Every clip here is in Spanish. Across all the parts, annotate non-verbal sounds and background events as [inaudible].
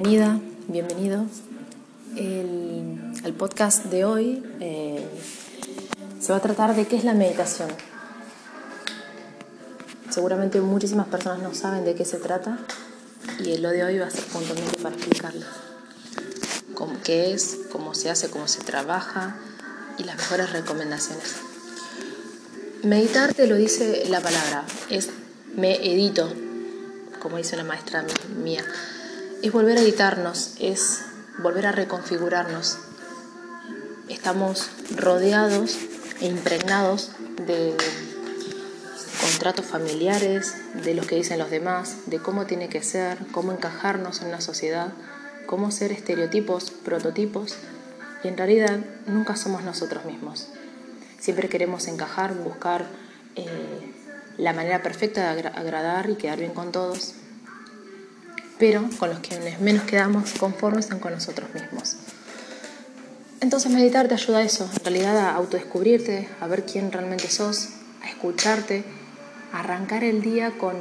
Bienvenida, bienvenido. El, el podcast de hoy eh, se va a tratar de qué es la meditación. Seguramente muchísimas personas no saben de qué se trata y lo de hoy va a ser puntualmente para explicarles cómo, qué es, cómo se hace, cómo se trabaja y las mejores recomendaciones. Meditar te lo dice la palabra, es me edito, como dice una maestra mía es volver a editarnos, es volver a reconfigurarnos. Estamos rodeados e impregnados de contratos familiares, de lo que dicen los demás, de cómo tiene que ser, cómo encajarnos en una sociedad, cómo ser estereotipos, prototipos, y en realidad nunca somos nosotros mismos. Siempre queremos encajar, buscar eh, la manera perfecta de agradar y quedar bien con todos, pero con los que menos quedamos conformes son con nosotros mismos. Entonces meditar te ayuda a eso, en realidad a autodescubrirte, a ver quién realmente sos, a escucharte, a arrancar el día con,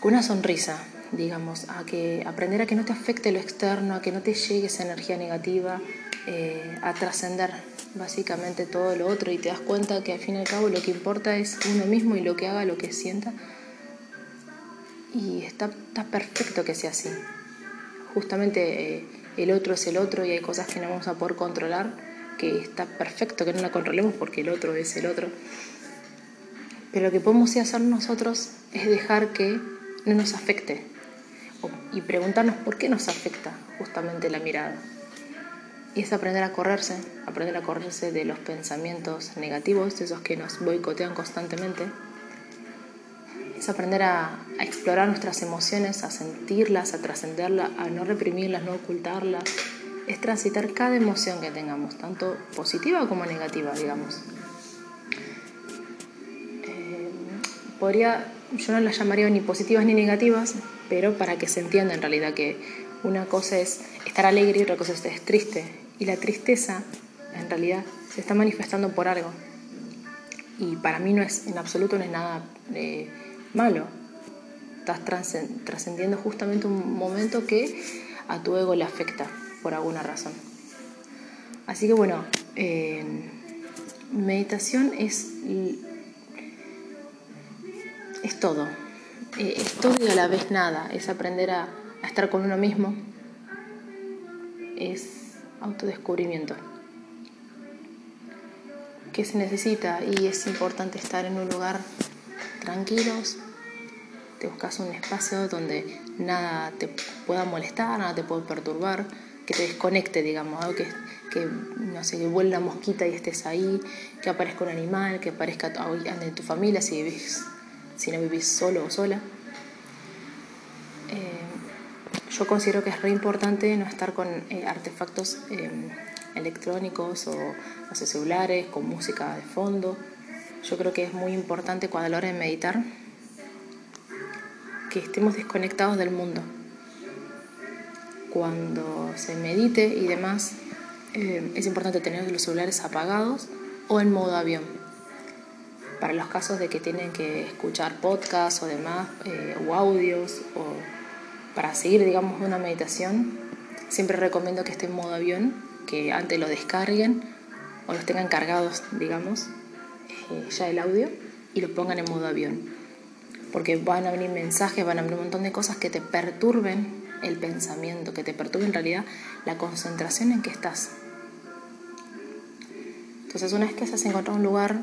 con una sonrisa, digamos, a que aprender a que no te afecte lo externo, a que no te llegue esa energía negativa, eh, a trascender básicamente todo lo otro y te das cuenta que al fin y al cabo lo que importa es uno mismo y lo que haga, lo que sienta y está, está perfecto que sea así. Justamente eh, el otro es el otro y hay cosas que no vamos a poder controlar, que está perfecto que no la controlemos porque el otro es el otro. Pero lo que podemos hacer nosotros es dejar que no nos afecte y preguntarnos por qué nos afecta justamente la mirada. Y es aprender a correrse, aprender a correrse de los pensamientos negativos, esos que nos boicotean constantemente es aprender a, explorar nuestras emociones, a sentirlas, a trascenderlas, a no reprimirlas, no ocultarlas. Es transitar cada emoción que tengamos, tanto positiva como negativa, digamos. Eh, podría, yo no las llamaría ni positivas ni negativas, pero para que se entienda en realidad que una cosa es estar alegre y otra cosa es triste. Y la tristeza, en realidad, se está manifestando por algo. Y para mí no es, en absoluto no es nada... Eh, malo. Estás trascendiendo justamente un momento que a tu ego le afecta por alguna razón. Así que bueno, meditación es, es todo. Eh, es todo y a la vez nada. Es aprender a, a estar con uno mismo. Es autodescubrimiento. ¿Qué se necesita? Y es importante estar en un lugar tranquilos, te buscas un espacio donde nada te pueda molestar, nada te pueda perturbar, que te desconecte, digamos, que, que, no sé, que vuelva mosquita y estés ahí, que aparezca un animal, que aparezca de tu familia si, vivís, si no vivís solo o sola. Eh, yo considero que es re importante no estar con eh, artefactos eh, electrónicos o no celulares, con música de fondo. Yo creo que es muy importante cuando a la hora de meditar que estemos desconectados del mundo. Cuando se medite y demás, eh, es importante tener los celulares apagados o en modo avión. Para los casos de que tienen que escuchar podcasts o demás, eh, o audios, o para seguir, digamos, una meditación, siempre recomiendo que esté en modo avión, que antes lo descarguen o los tengan cargados, digamos, eh, ya el audio y lo pongan en modo avión. Porque van a venir mensajes, van a venir un montón de cosas que te perturben el pensamiento, que te perturben en realidad la concentración en que estás. Entonces una vez que has encontrado un lugar,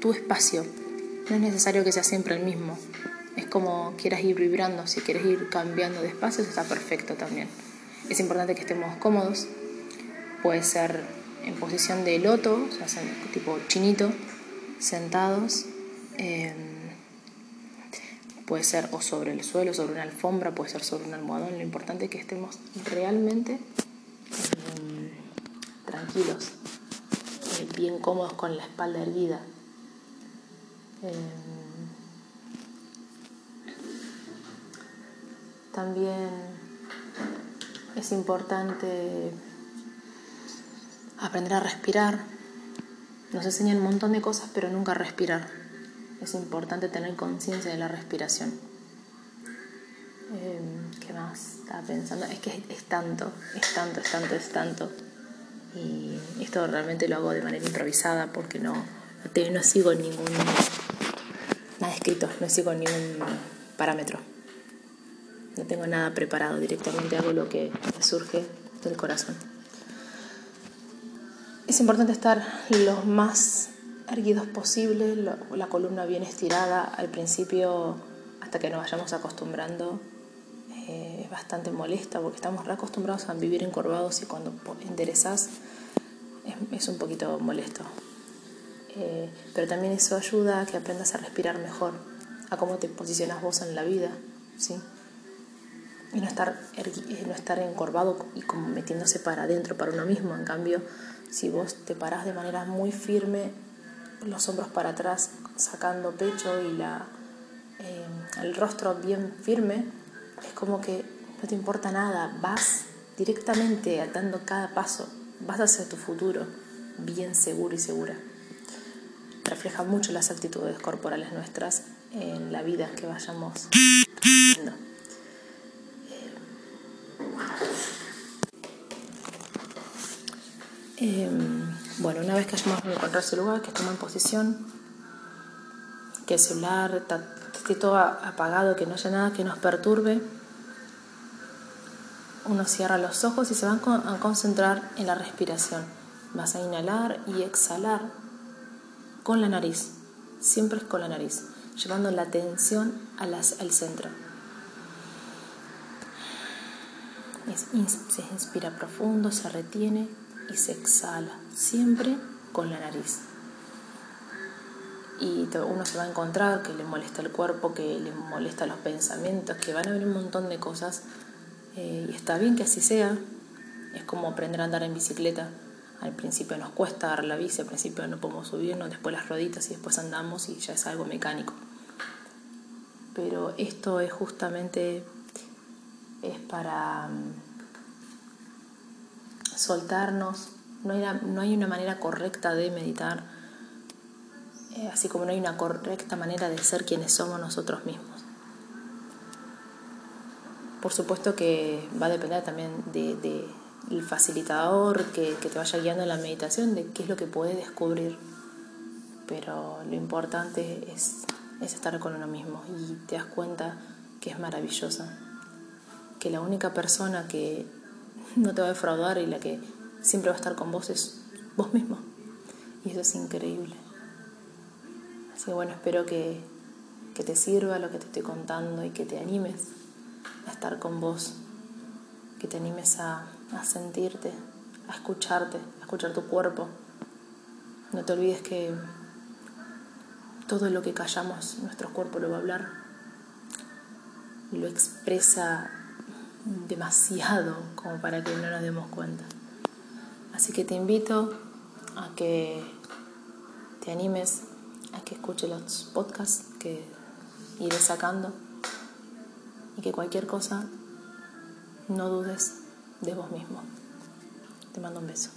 tu espacio, no es necesario que sea siempre el mismo. Es como quieras ir vibrando, si quieres ir cambiando de espacios está perfecto también. Es importante que estemos cómodos, puede ser en posición de loto, o sea, tipo chinito, sentados. Puede ser o sobre el suelo, sobre una alfombra, puede ser sobre un almohadón. Lo importante es que estemos realmente em, tranquilos, eh, bien cómodos con la espalda erguida. Em, también es importante aprender a respirar. Nos enseñan un montón de cosas, pero nunca respirar. Es importante tener conciencia de la respiración. Que ¿Qué más estaba pensando? Es que es, tanto, es tanto, es tanto, es tanto. Y esto realmente lo hago de manera improvisada porque no, no, no sigo ningún. Nada escrito, no sigo ningún parámetro. No tengo nada preparado, directamente hago lo que surge del corazón. Es importante estar lo más erguidos posible, la columna bien estirada. Al principio, hasta que nos vayamos acostumbrando, eh, es bastante molesta porque estamos reacostumbrados a vivir encorvados y cuando enderezas es, un poquito molesto. Eh, pero también eso ayuda a que aprendas a respirar mejor, a cómo te posicionas vos en la vida, ¿sí? Y no estar, eh, no estar encorvado y como metiéndose para adentro, para uno mismo. En cambio, si vos te parás de manera muy firme, los hombros para atrás, sacando pecho y la, eh, el rostro bien firme, es como que no te importa nada, vas directamente dando cada paso, vas hacia tu futuro bien seguro y segura. Refleja mucho las actitudes corporales nuestras en la vida que vayamos. Em, bueno, una vez que hayamos encontrado ese lugar, que estemos en posición, que el celular esté todo apagado, que no haya nada que nos perturbe, uno cierra los ojos y se va a concentrar en la respiración. Vas a inhalar y exhalar con la nariz, siempre es con la nariz, llevando la atención al centro. Se inspira profundo, se retiene y se exhala, siempre con la nariz. Y uno se va a encontrar que le molesta el cuerpo, que le molesta los pensamientos, que van a venir un montón de cosas. Eh, y está bien que así sea. Es como aprender a andar en bicicleta. Al principio nos cuesta dar la bici, al principio no podemos subirnos, después las roditas y después andamos y ya es algo mecánico. Pero esto es justamente es para mm, soltarnos. No hay, una, no hay una manera correcta de meditar, eh, así como no hay una correcta manera de ser quienes somos nosotros mismos. Por supuesto que va a depender también del de, facilitador que, que, te vaya guiando en la meditación, de qué es lo que puede descubrir. Pero lo importante es, es estar con uno mismo y te das cuenta que es maravillosa, que la única persona que [laughs] no te va a defraudar y la que siempre va a estar con vos es vos mismo. Y eso es increíble. Así que bueno, espero que, que te sirva lo que te estoy contando y que te animes a estar con vos, que te animes a, a sentirte, a escucharte, a escuchar tu cuerpo. No te olvides que todo lo que callamos, nuestro cuerpo lo va a hablar, lo expresa demasiado como para que no nos demos cuenta. Así que te invito a que te animes, a que escuches los podcasts que iré sacando y que cualquier cosa no dudes de vos mismo. Te mando un beso.